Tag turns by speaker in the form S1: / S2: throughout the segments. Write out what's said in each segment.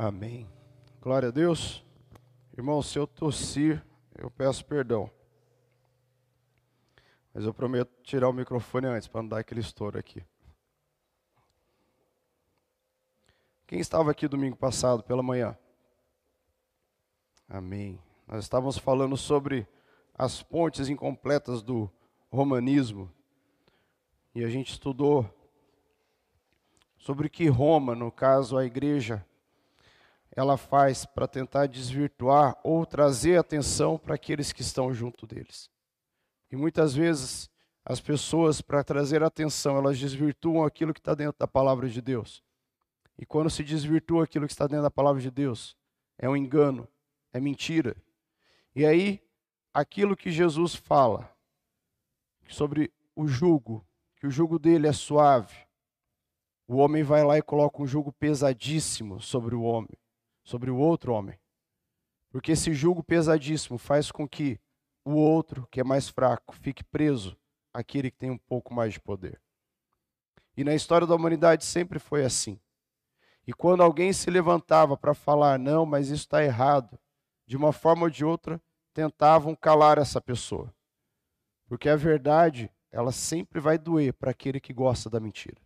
S1: Amém. Glória a Deus. Irmão, se eu tossir, eu peço perdão. Mas eu prometo tirar o microfone antes, para não dar aquele estouro aqui. Quem estava aqui domingo passado pela manhã? Amém. Nós estávamos falando sobre as pontes incompletas do romanismo. E a gente estudou sobre que Roma, no caso a igreja, ela faz para tentar desvirtuar ou trazer atenção para aqueles que estão junto deles. E muitas vezes as pessoas, para trazer atenção, elas desvirtuam aquilo que está dentro da palavra de Deus. E quando se desvirtua aquilo que está dentro da palavra de Deus, é um engano, é mentira. E aí, aquilo que Jesus fala sobre o jugo, que o jugo dele é suave, o homem vai lá e coloca um jugo pesadíssimo sobre o homem sobre o outro homem. Porque esse jugo pesadíssimo faz com que o outro, que é mais fraco, fique preso àquele que tem um pouco mais de poder. E na história da humanidade sempre foi assim. E quando alguém se levantava para falar, não, mas isso está errado, de uma forma ou de outra, tentavam calar essa pessoa. Porque a verdade, ela sempre vai doer para aquele que gosta da mentira.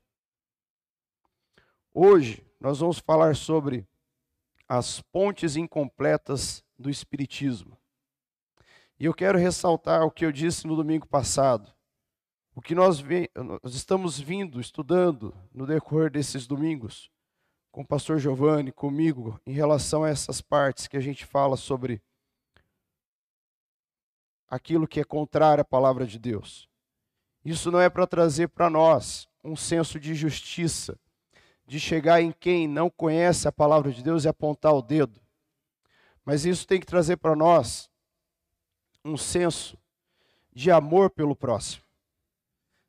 S1: Hoje, nós vamos falar sobre as pontes incompletas do Espiritismo. E eu quero ressaltar o que eu disse no domingo passado. O que nós, nós estamos vindo, estudando no decorrer desses domingos, com o pastor Giovanni, comigo, em relação a essas partes que a gente fala sobre aquilo que é contrário à palavra de Deus. Isso não é para trazer para nós um senso de justiça, de chegar em quem não conhece a palavra de Deus e apontar o dedo. Mas isso tem que trazer para nós um senso de amor pelo próximo.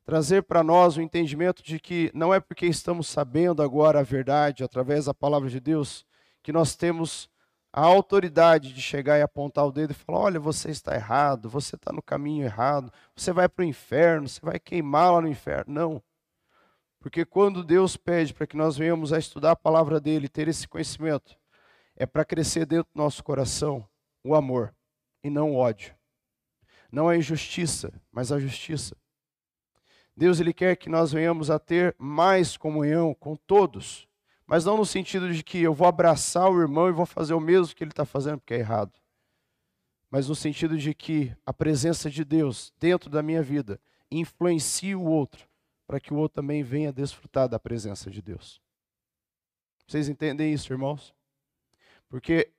S1: Trazer para nós o entendimento de que não é porque estamos sabendo agora a verdade através da palavra de Deus que nós temos a autoridade de chegar e apontar o dedo e falar: olha, você está errado, você está no caminho errado, você vai para o inferno, você vai queimar lá no inferno. Não. Porque quando Deus pede para que nós venhamos a estudar a palavra dele, ter esse conhecimento, é para crescer dentro do nosso coração o amor e não o ódio. Não a injustiça, mas a justiça. Deus ele quer que nós venhamos a ter mais comunhão com todos, mas não no sentido de que eu vou abraçar o irmão e vou fazer o mesmo que ele está fazendo porque é errado, mas no sentido de que a presença de Deus dentro da minha vida influencie o outro para que o outro também venha desfrutar da presença de Deus. Vocês entendem isso, irmãos? Porque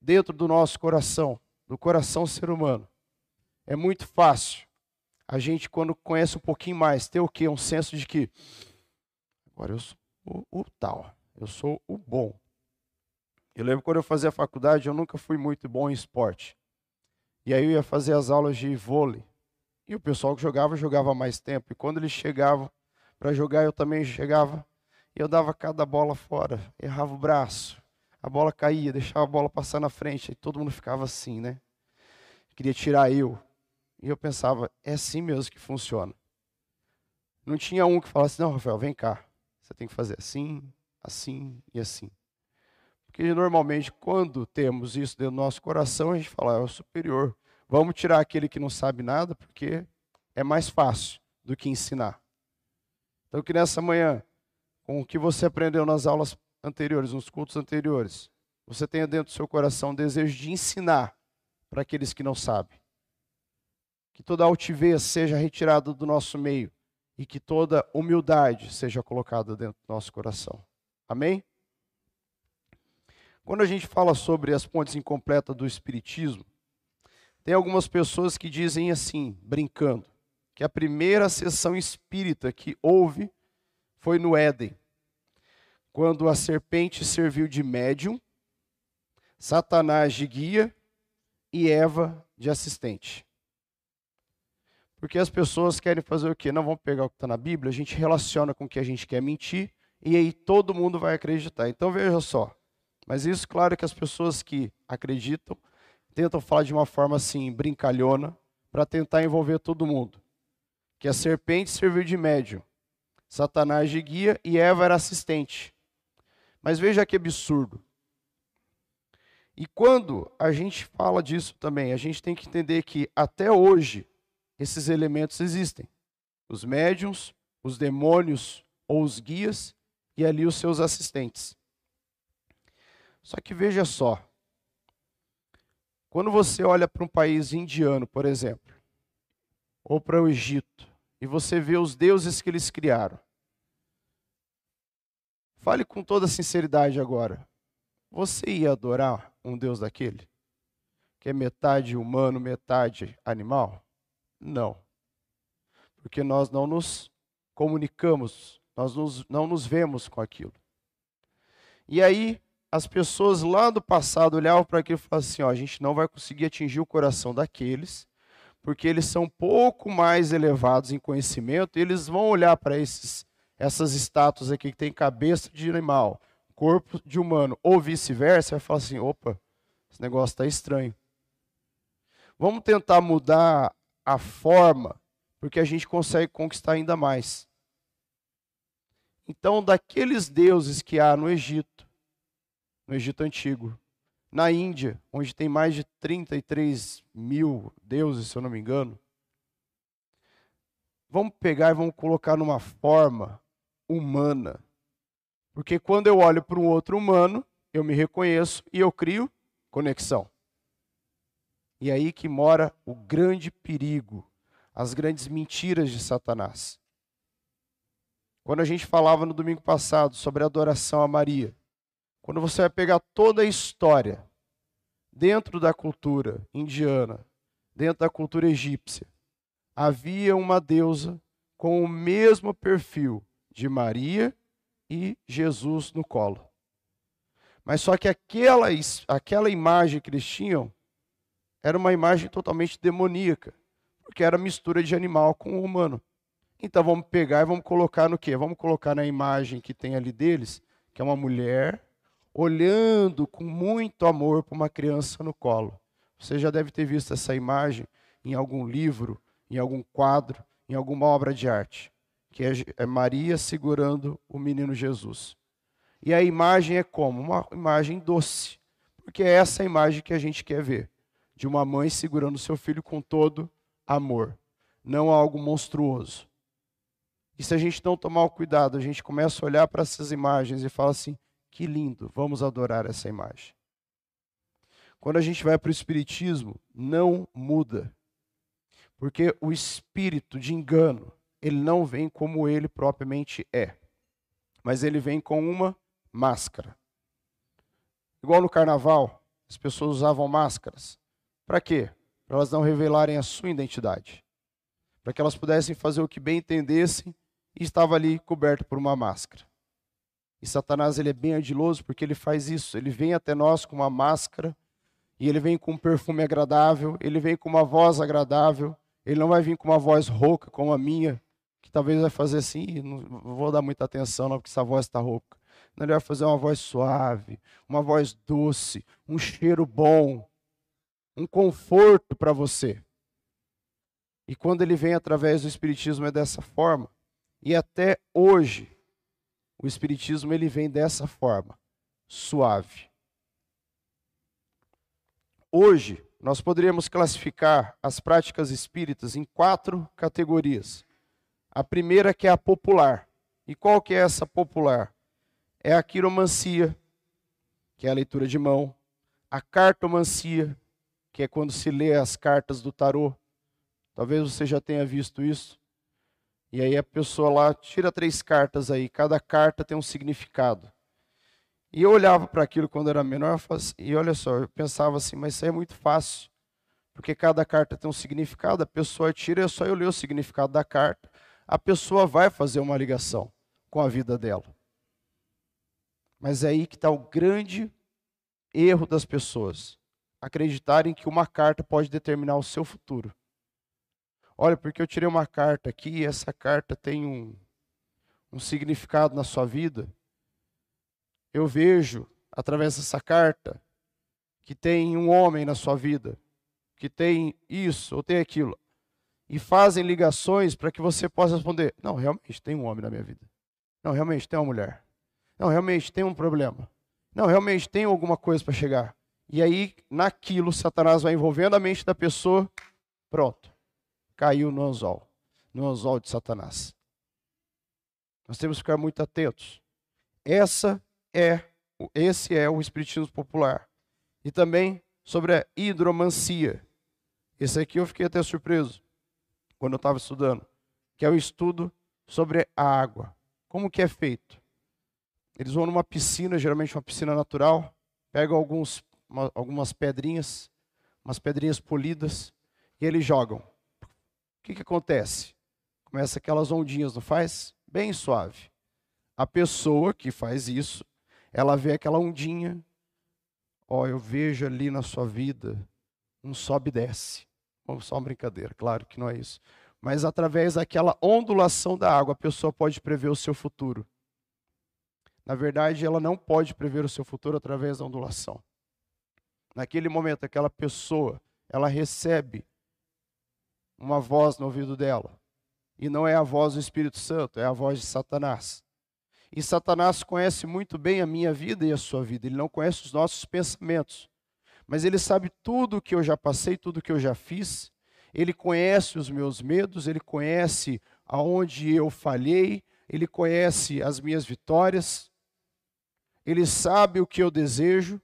S1: dentro do nosso coração, do coração ser humano, é muito fácil a gente, quando conhece um pouquinho mais, ter o quê? Um senso de que agora eu sou o, o tal, eu sou o bom. Eu lembro quando eu fazia faculdade, eu nunca fui muito bom em esporte. E aí eu ia fazer as aulas de vôlei. E o pessoal que jogava, jogava mais tempo. E quando eles chegavam para jogar, eu também chegava. E eu dava cada bola fora, errava o braço. A bola caía, deixava a bola passar na frente. E todo mundo ficava assim, né? Queria tirar eu. E eu pensava, é assim mesmo que funciona. Não tinha um que falasse, não, Rafael, vem cá. Você tem que fazer assim, assim e assim. Porque normalmente, quando temos isso dentro do nosso coração, a gente fala, é o superior. Vamos tirar aquele que não sabe nada, porque é mais fácil do que ensinar. Então, que nessa manhã, com o que você aprendeu nas aulas anteriores, nos cultos anteriores, você tenha dentro do seu coração o desejo de ensinar para aqueles que não sabem. Que toda altivez seja retirada do nosso meio e que toda humildade seja colocada dentro do nosso coração. Amém? Quando a gente fala sobre as pontes incompletas do Espiritismo, tem algumas pessoas que dizem assim, brincando, que a primeira sessão espírita que houve foi no Éden, quando a serpente serviu de médium, Satanás de guia e Eva de assistente. Porque as pessoas querem fazer o quê? Não vamos pegar o que está na Bíblia, a gente relaciona com o que a gente quer mentir e aí todo mundo vai acreditar. Então veja só. Mas isso, claro, que as pessoas que acreditam tentam falar de uma forma assim, brincalhona, para tentar envolver todo mundo. Que a serpente serviu de médium, Satanás de guia e Eva era assistente. Mas veja que absurdo. E quando a gente fala disso também, a gente tem que entender que até hoje esses elementos existem. Os médiums, os demônios ou os guias e ali os seus assistentes. Só que veja só, quando você olha para um país indiano, por exemplo, ou para o Egito, e você vê os deuses que eles criaram, fale com toda sinceridade agora. Você ia adorar um Deus daquele? Que é metade humano, metade animal? Não. Porque nós não nos comunicamos, nós nos, não nos vemos com aquilo. E aí, as pessoas lá do passado olhavam para aquilo e falavam assim: ó, a gente não vai conseguir atingir o coração daqueles, porque eles são um pouco mais elevados em conhecimento, e eles vão olhar para esses essas estátuas aqui que tem cabeça de animal, corpo de humano, ou vice-versa, vai falar assim: opa, esse negócio está estranho. Vamos tentar mudar a forma, porque a gente consegue conquistar ainda mais. Então, daqueles deuses que há no Egito, no Egito Antigo, na Índia, onde tem mais de 33 mil deuses, se eu não me engano, vamos pegar e vamos colocar numa forma humana. Porque quando eu olho para um outro humano, eu me reconheço e eu crio conexão. E é aí que mora o grande perigo, as grandes mentiras de Satanás. Quando a gente falava no domingo passado sobre a adoração a Maria, quando você vai pegar toda a história dentro da cultura indiana, dentro da cultura egípcia, havia uma deusa com o mesmo perfil de Maria e Jesus no colo. Mas só que aquela, aquela imagem que eles tinham era uma imagem totalmente demoníaca, porque era mistura de animal com humano. Então vamos pegar e vamos colocar no quê? Vamos colocar na imagem que tem ali deles, que é uma mulher olhando com muito amor para uma criança no colo. Você já deve ter visto essa imagem em algum livro, em algum quadro, em alguma obra de arte que é, é Maria segurando o menino Jesus. E a imagem é como? Uma imagem doce, porque é essa imagem que a gente quer ver, de uma mãe segurando seu filho com todo amor, não algo monstruoso. E se a gente não tomar o cuidado, a gente começa a olhar para essas imagens e fala assim: que lindo, vamos adorar essa imagem. Quando a gente vai para o Espiritismo, não muda. Porque o espírito de engano, ele não vem como ele propriamente é, mas ele vem com uma máscara. Igual no carnaval, as pessoas usavam máscaras. Para quê? Para elas não revelarem a sua identidade. Para que elas pudessem fazer o que bem entendessem e estava ali coberto por uma máscara. E Satanás ele é bem ardiloso porque ele faz isso. Ele vem até nós com uma máscara e ele vem com um perfume agradável, ele vem com uma voz agradável. Ele não vai vir com uma voz rouca como a minha, que talvez vai fazer assim, não vou dar muita atenção não, porque essa voz está rouca. Não, ele vai fazer uma voz suave, uma voz doce, um cheiro bom, um conforto para você. E quando ele vem através do Espiritismo é dessa forma. E até hoje, o Espiritismo ele vem dessa forma, suave. Hoje, nós poderíamos classificar as práticas espíritas em quatro categorias. A primeira que é a popular. E qual que é essa popular? É a quiromancia, que é a leitura de mão, a cartomancia, que é quando se lê as cartas do tarô. Talvez você já tenha visto isso. E aí a pessoa lá tira três cartas aí, cada carta tem um significado. E eu olhava para aquilo quando era menor e olha só, eu pensava assim, mas isso aí é muito fácil. Porque cada carta tem um significado, a pessoa tira, é só eu ler o significado da carta a pessoa vai fazer uma ligação com a vida dela. Mas é aí que está o grande erro das pessoas. Acreditarem que uma carta pode determinar o seu futuro. Olha, porque eu tirei uma carta aqui e essa carta tem um, um significado na sua vida. Eu vejo, através dessa carta, que tem um homem na sua vida, que tem isso ou tem aquilo e fazem ligações para que você possa responder: não, realmente tem um homem na minha vida. Não, realmente tem uma mulher. Não, realmente tem um problema. Não, realmente tem alguma coisa para chegar. E aí, naquilo, Satanás vai envolvendo a mente da pessoa, pronto, caiu no anzol, no anzol de Satanás. Nós temos que ficar muito atentos. Essa é, esse é o espiritismo popular. E também sobre a hidromancia. Esse aqui eu fiquei até surpreso quando eu estava estudando, que é o estudo sobre a água. Como que é feito? Eles vão numa piscina, geralmente uma piscina natural, pegam alguns, uma, algumas pedrinhas, umas pedrinhas polidas, e eles jogam. Que, que acontece? Começa aquelas ondinhas, não faz? Bem suave. A pessoa que faz isso, ela vê aquela ondinha, ó, oh, eu vejo ali na sua vida um sobe e desce. Só uma brincadeira, claro que não é isso. Mas através daquela ondulação da água, a pessoa pode prever o seu futuro. Na verdade, ela não pode prever o seu futuro através da ondulação. Naquele momento, aquela pessoa, ela recebe uma voz no ouvido dela. E não é a voz do Espírito Santo, é a voz de Satanás. E Satanás conhece muito bem a minha vida e a sua vida. Ele não conhece os nossos pensamentos. Mas ele sabe tudo o que eu já passei, tudo o que eu já fiz. Ele conhece os meus medos, ele conhece aonde eu falhei, ele conhece as minhas vitórias. Ele sabe o que eu desejo.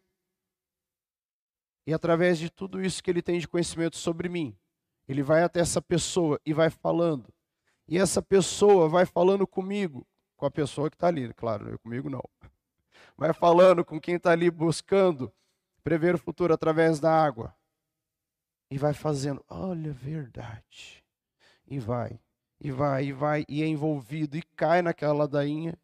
S1: E através de tudo isso que ele tem de conhecimento sobre mim, ele vai até essa pessoa e vai falando. E essa pessoa vai falando comigo, com a pessoa que está ali, claro, eu comigo não. Vai falando com quem está ali buscando prever o futuro através da água. E vai fazendo, olha, verdade. E vai, e vai, e vai, e é envolvido, e cai naquela ladainha.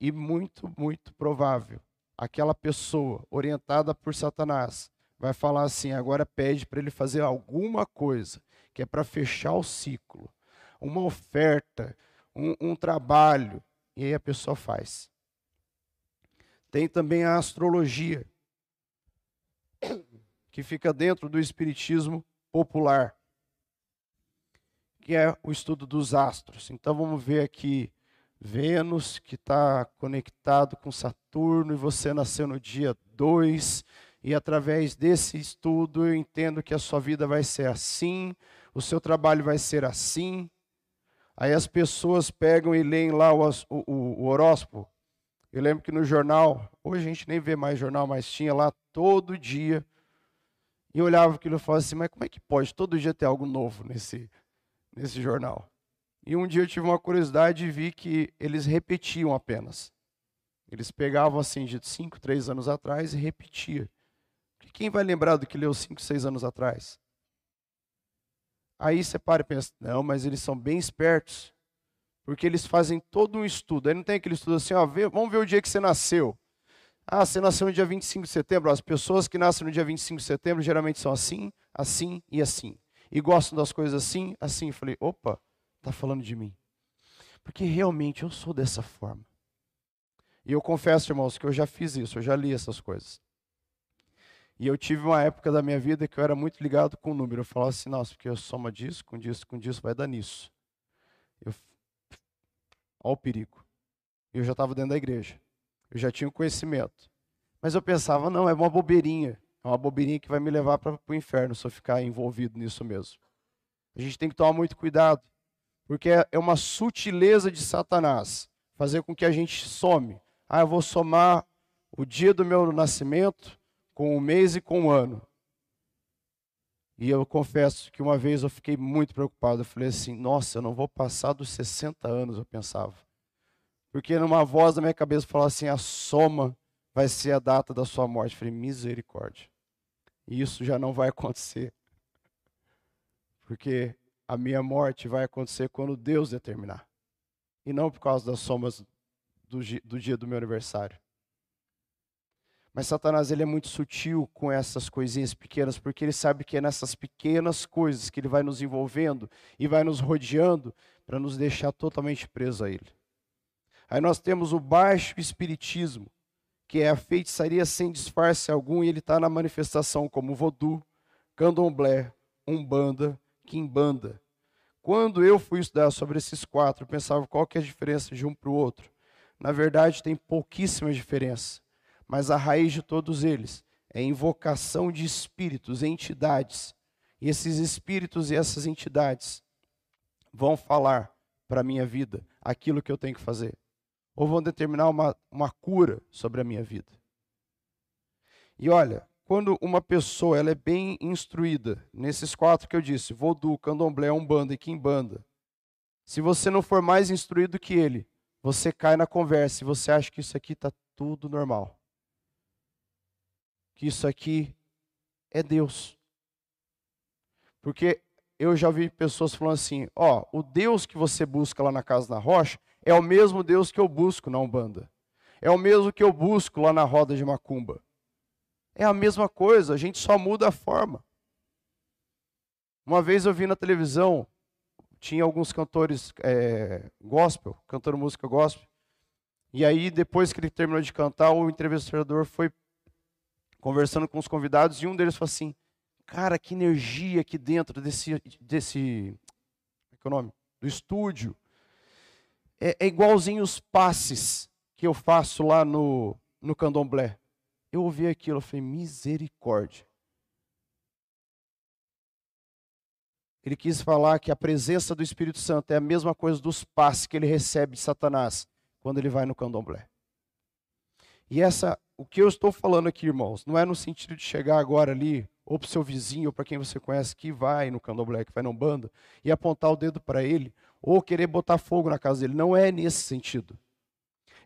S1: E muito, muito provável, aquela pessoa orientada por Satanás vai falar assim: agora pede para ele fazer alguma coisa, que é para fechar o ciclo, uma oferta um, um trabalho, e aí a pessoa faz. Tem também a astrologia, que fica dentro do espiritismo popular, que é o estudo dos astros. Então vamos ver aqui Vênus, que está conectado com Saturno, e você nasceu no dia 2, e através desse estudo eu entendo que a sua vida vai ser assim, o seu trabalho vai ser assim, Aí as pessoas pegam e leem lá o, o, o horóscopo. Eu lembro que no jornal, hoje a gente nem vê mais jornal, mas tinha lá todo dia. E eu olhava aquilo e falava assim, mas como é que pode todo dia ter algo novo nesse, nesse jornal? E um dia eu tive uma curiosidade e vi que eles repetiam apenas. Eles pegavam assim de 5, 3 anos atrás e repetiam. Quem vai lembrar do que leu 5, 6 anos atrás? Aí você para e pensa, não, mas eles são bem espertos, porque eles fazem todo um estudo. Aí não tem aquele estudo assim, ó, vê, vamos ver o dia que você nasceu. Ah, você nasceu no dia 25 de setembro. As pessoas que nascem no dia 25 de setembro geralmente são assim, assim e assim. E gostam das coisas assim, assim. Eu falei, opa, está falando de mim. Porque realmente eu sou dessa forma. E eu confesso, irmãos, que eu já fiz isso, eu já li essas coisas. E eu tive uma época da minha vida que eu era muito ligado com o número. Eu falava assim, nossa, porque eu soma disso, com disso, com disso, vai dar nisso. Eu... Olha o perigo. Eu já estava dentro da igreja. Eu já tinha o conhecimento. Mas eu pensava, não, é uma bobeirinha. É uma bobeirinha que vai me levar para o inferno se eu ficar envolvido nisso mesmo. A gente tem que tomar muito cuidado. Porque é, é uma sutileza de Satanás fazer com que a gente some. Ah, eu vou somar o dia do meu nascimento com o mês e com o ano. E eu confesso que uma vez eu fiquei muito preocupado. Eu falei assim: nossa, eu não vou passar dos 60 anos, eu pensava. Porque numa voz da minha cabeça falava assim: a soma vai ser a data da sua morte. Eu falei: misericórdia. E isso já não vai acontecer. Porque a minha morte vai acontecer quando Deus determinar. E não por causa das somas do dia do meu aniversário. Mas Satanás ele é muito sutil com essas coisinhas pequenas, porque ele sabe que é nessas pequenas coisas que ele vai nos envolvendo e vai nos rodeando para nos deixar totalmente presos a ele. Aí nós temos o baixo espiritismo, que é a feitiçaria sem disfarce algum, e ele está na manifestação como voodoo, candomblé, umbanda, quimbanda. Quando eu fui estudar sobre esses quatro, eu pensava qual que é a diferença de um para o outro. Na verdade, tem pouquíssima diferença mas a raiz de todos eles é invocação de espíritos, entidades. E esses espíritos e essas entidades vão falar para a minha vida aquilo que eu tenho que fazer. Ou vão determinar uma, uma cura sobre a minha vida. E olha, quando uma pessoa ela é bem instruída, nesses quatro que eu disse, Vodú, Candomblé, Umbanda e Kimbanda, se você não for mais instruído que ele, você cai na conversa e você acha que isso aqui está tudo normal. Que isso aqui é Deus. Porque eu já vi pessoas falando assim: ó, o Deus que você busca lá na casa da rocha é o mesmo Deus que eu busco na Umbanda. É o mesmo que eu busco lá na roda de Macumba. É a mesma coisa, a gente só muda a forma. Uma vez eu vi na televisão, tinha alguns cantores é, gospel, cantando música gospel, e aí depois que ele terminou de cantar, o entrevistador foi conversando com os convidados e um deles falou assim: Cara, que energia aqui dentro desse. desse é que é o nome? Do estúdio. É, é igualzinho os passes que eu faço lá no, no candomblé. Eu ouvi aquilo, eu falei, misericórdia. Ele quis falar que a presença do Espírito Santo é a mesma coisa dos passes que ele recebe de Satanás quando ele vai no candomblé. E essa, o que eu estou falando aqui, irmãos, não é no sentido de chegar agora ali, ou para o seu vizinho, ou para quem você conhece que vai no candomblé, que vai no banda, e apontar o dedo para ele, ou querer botar fogo na casa dele. Não é nesse sentido.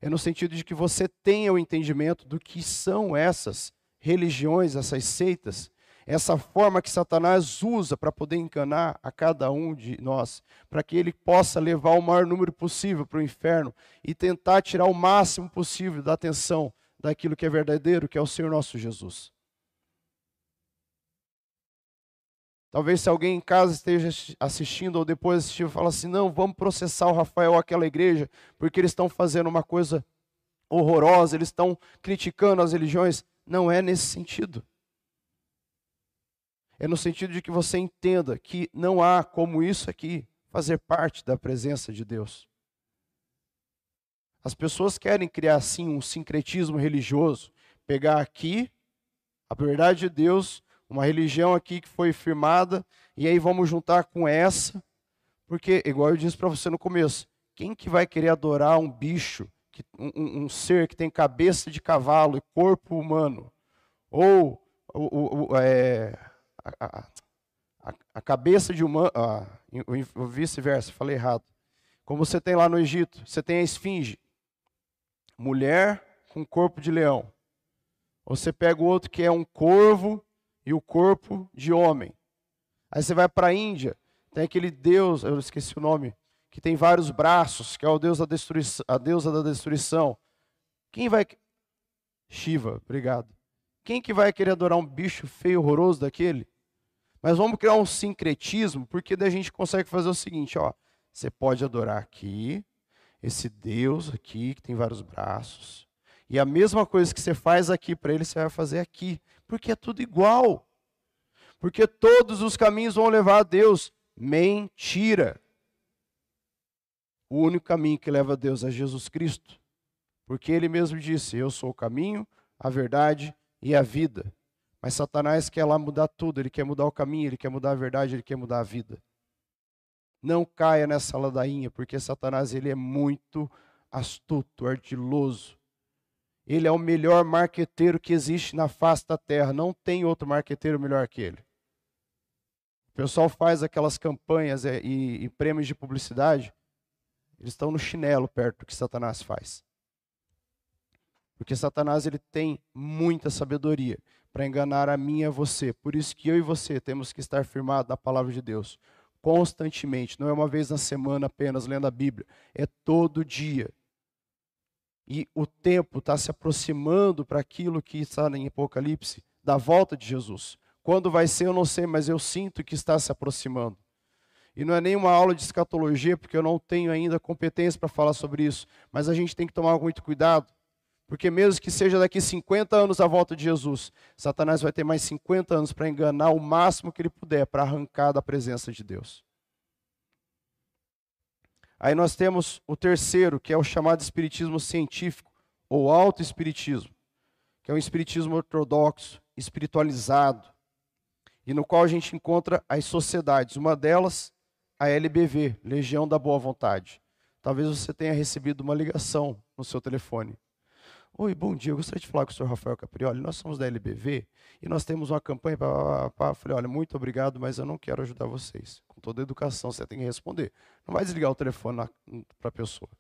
S1: É no sentido de que você tenha o entendimento do que são essas religiões, essas seitas, essa forma que Satanás usa para poder enganar a cada um de nós, para que ele possa levar o maior número possível para o inferno e tentar tirar o máximo possível da atenção daquilo que é verdadeiro, que é o Senhor nosso Jesus. Talvez se alguém em casa esteja assistindo ou depois assistir, fala assim: não, vamos processar o Rafael aquela igreja, porque eles estão fazendo uma coisa horrorosa, eles estão criticando as religiões. Não é nesse sentido. É no sentido de que você entenda que não há como isso aqui fazer parte da presença de Deus. As pessoas querem criar assim um sincretismo religioso, pegar aqui a verdade de Deus, uma religião aqui que foi firmada, e aí vamos juntar com essa, porque, igual eu disse para você no começo, quem que vai querer adorar um bicho, um, um ser que tem cabeça de cavalo e corpo humano? Ou o, o, é, a, a, a cabeça de humano, o vice-versa, falei errado. Como você tem lá no Egito, você tem a esfinge, mulher com corpo de leão. Você pega o outro que é um corvo e o corpo de homem. Aí você vai para a Índia, tem aquele deus, eu esqueci o nome, que tem vários braços, que é o deus da destruição, a deusa da destruição. Quem vai Shiva, obrigado. Quem que vai querer adorar um bicho feio, horroroso daquele? Mas vamos criar um sincretismo, porque daí a gente consegue fazer o seguinte, ó. Você pode adorar aqui, esse Deus aqui, que tem vários braços. E a mesma coisa que você faz aqui para ele, você vai fazer aqui. Porque é tudo igual. Porque todos os caminhos vão levar a Deus. Mentira. O único caminho que leva a Deus é Jesus Cristo. Porque ele mesmo disse: Eu sou o caminho, a verdade e a vida. Mas Satanás quer lá mudar tudo, ele quer mudar o caminho, ele quer mudar a verdade, ele quer mudar a vida. Não caia nessa ladainha, porque Satanás ele é muito astuto, ardiloso. Ele é o melhor marqueteiro que existe na face da terra. Não tem outro marqueteiro melhor que ele. O pessoal faz aquelas campanhas é, e, e prêmios de publicidade. Eles estão no chinelo perto do que Satanás faz. Porque Satanás ele tem muita sabedoria para enganar a mim e a você. Por isso que eu e você temos que estar firmados na palavra de Deus constantemente, não é uma vez na semana apenas lendo a Bíblia, é todo dia. E o tempo está se aproximando para aquilo que está em Apocalipse, da volta de Jesus. Quando vai ser, eu não sei, mas eu sinto que está se aproximando. E não é nenhuma aula de escatologia, porque eu não tenho ainda competência para falar sobre isso. Mas a gente tem que tomar muito cuidado, porque mesmo que seja daqui 50 anos a volta de Jesus, Satanás vai ter mais 50 anos para enganar o máximo que ele puder para arrancar da presença de Deus. Aí nós temos o terceiro, que é o chamado espiritismo científico ou autoespiritismo, que é um espiritismo ortodoxo, espiritualizado, e no qual a gente encontra as sociedades. Uma delas, a LBV, Legião da Boa Vontade. Talvez você tenha recebido uma ligação no seu telefone. Oi, bom dia. Eu gostaria de falar com o senhor Rafael Caprioli. Nós somos da LBV e nós temos uma campanha para. Falei, olha, muito obrigado, mas eu não quero ajudar vocês. Com toda a educação, você tem que responder. Não vai desligar o telefone para a pessoa.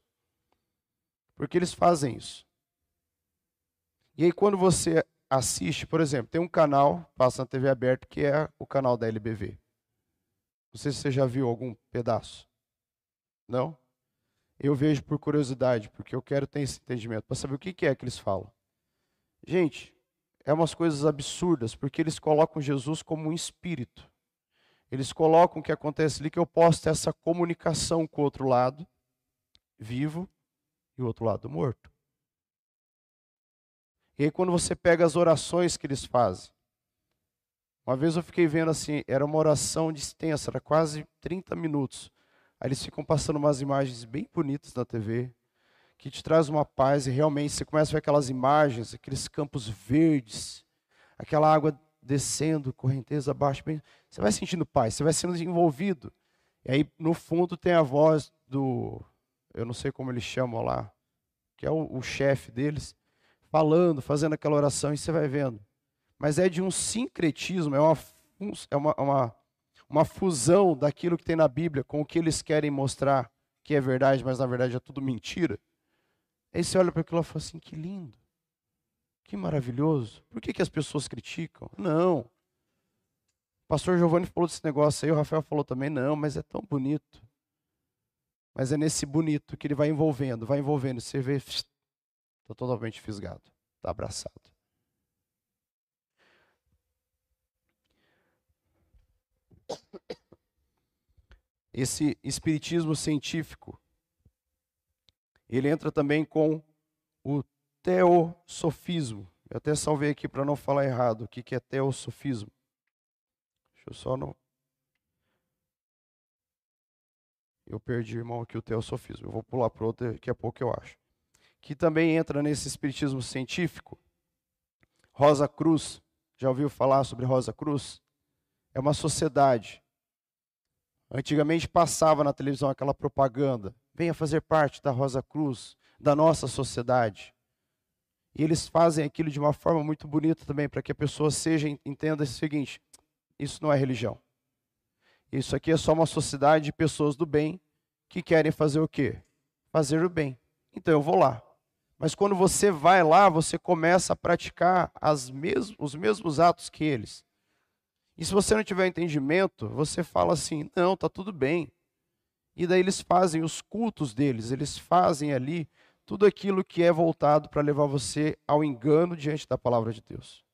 S1: Porque eles fazem isso. E aí, quando você assiste, por exemplo, tem um canal, passa na TV aberta, que é o canal da LBV. Não sei se você já viu algum pedaço. Não? Eu vejo por curiosidade, porque eu quero ter esse entendimento, para saber o que é que eles falam. Gente, é umas coisas absurdas, porque eles colocam Jesus como um espírito. Eles colocam o que acontece ali, que eu posso ter essa comunicação com o outro lado, vivo, e o outro lado morto. E aí, quando você pega as orações que eles fazem, uma vez eu fiquei vendo assim, era uma oração extensa, era quase 30 minutos. Aí eles ficam passando umas imagens bem bonitas na TV, que te traz uma paz e realmente você começa a ver aquelas imagens, aqueles campos verdes, aquela água descendo, correnteza abaixo, bem, você vai sentindo paz, você vai sendo envolvido. E aí no fundo tem a voz do, eu não sei como eles chamam lá, que é o, o chefe deles, falando, fazendo aquela oração e você vai vendo. Mas é de um sincretismo, é uma, é uma, uma uma fusão daquilo que tem na Bíblia com o que eles querem mostrar que é verdade, mas na verdade é tudo mentira. Aí você olha para aquilo e fala assim: que lindo, que maravilhoso. Por que, que as pessoas criticam? Não. O pastor Giovanni falou desse negócio aí, o Rafael falou também, não, mas é tão bonito. Mas é nesse bonito que ele vai envolvendo, vai envolvendo. Você vê, está totalmente fisgado, está abraçado. Esse espiritismo científico, ele entra também com o teosofismo. Eu até salvei aqui para não falar errado. O que é teosofismo? Deixa eu só não. Eu perdi, irmão, aqui o teosofismo. Eu vou pular para outro daqui a pouco eu acho. Que também entra nesse espiritismo científico. Rosa Cruz. Já ouviu falar sobre Rosa Cruz? É uma sociedade. Antigamente passava na televisão aquela propaganda: venha fazer parte da Rosa Cruz, da nossa sociedade. E eles fazem aquilo de uma forma muito bonita também, para que a pessoa seja entenda o seguinte: isso não é religião. Isso aqui é só uma sociedade de pessoas do bem que querem fazer o quê? Fazer o bem. Então eu vou lá. Mas quando você vai lá, você começa a praticar mes os mesmos atos que eles. E se você não tiver entendimento, você fala assim: não, tá tudo bem. E daí eles fazem os cultos deles, eles fazem ali tudo aquilo que é voltado para levar você ao engano diante da palavra de Deus.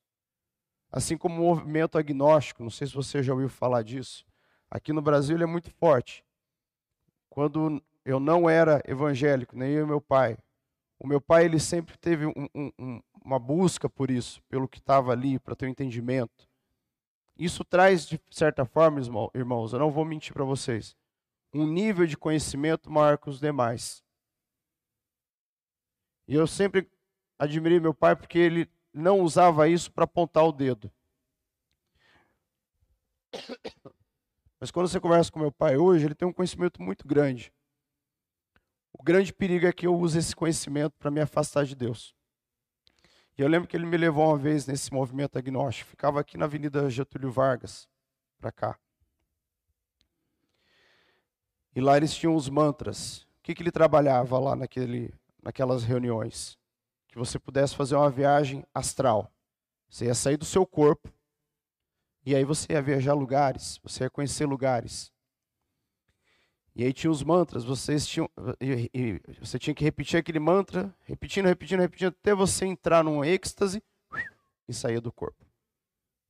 S1: Assim como o movimento agnóstico, não sei se você já ouviu falar disso. Aqui no Brasil ele é muito forte. Quando eu não era evangélico, nem eu e meu pai, o meu pai ele sempre teve um, um, uma busca por isso, pelo que estava ali, para ter um entendimento. Isso traz, de certa forma, irmãos, eu não vou mentir para vocês, um nível de conhecimento maior que os demais. E eu sempre admirei meu pai porque ele não usava isso para apontar o dedo. Mas quando você conversa com meu pai hoje, ele tem um conhecimento muito grande. O grande perigo é que eu use esse conhecimento para me afastar de Deus. E eu lembro que ele me levou uma vez nesse movimento agnóstico. Ficava aqui na Avenida Getúlio Vargas, para cá. E lá eles tinham os mantras. O que, que ele trabalhava lá naquele, naquelas reuniões? Que você pudesse fazer uma viagem astral. Você ia sair do seu corpo. E aí você ia viajar lugares, você ia conhecer lugares. E aí tinha os mantras, vocês tinham, e, e, você tinha que repetir aquele mantra, repetindo, repetindo, repetindo, até você entrar num êxtase e sair do corpo.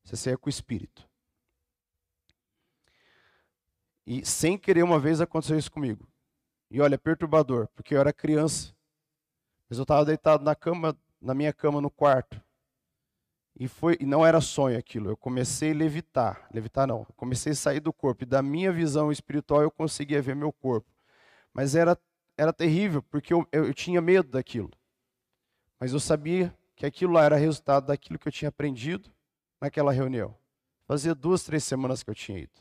S1: Você saía com o espírito. E sem querer, uma vez aconteceu isso comigo. E olha, perturbador, porque eu era criança. Mas eu estava deitado na cama, na minha cama no quarto. E, foi, e não era sonho aquilo. Eu comecei a levitar. Levitar não. Comecei a sair do corpo. E da minha visão espiritual eu conseguia ver meu corpo. Mas era, era terrível, porque eu, eu, eu tinha medo daquilo. Mas eu sabia que aquilo lá era resultado daquilo que eu tinha aprendido naquela reunião. Fazia duas, três semanas que eu tinha ido.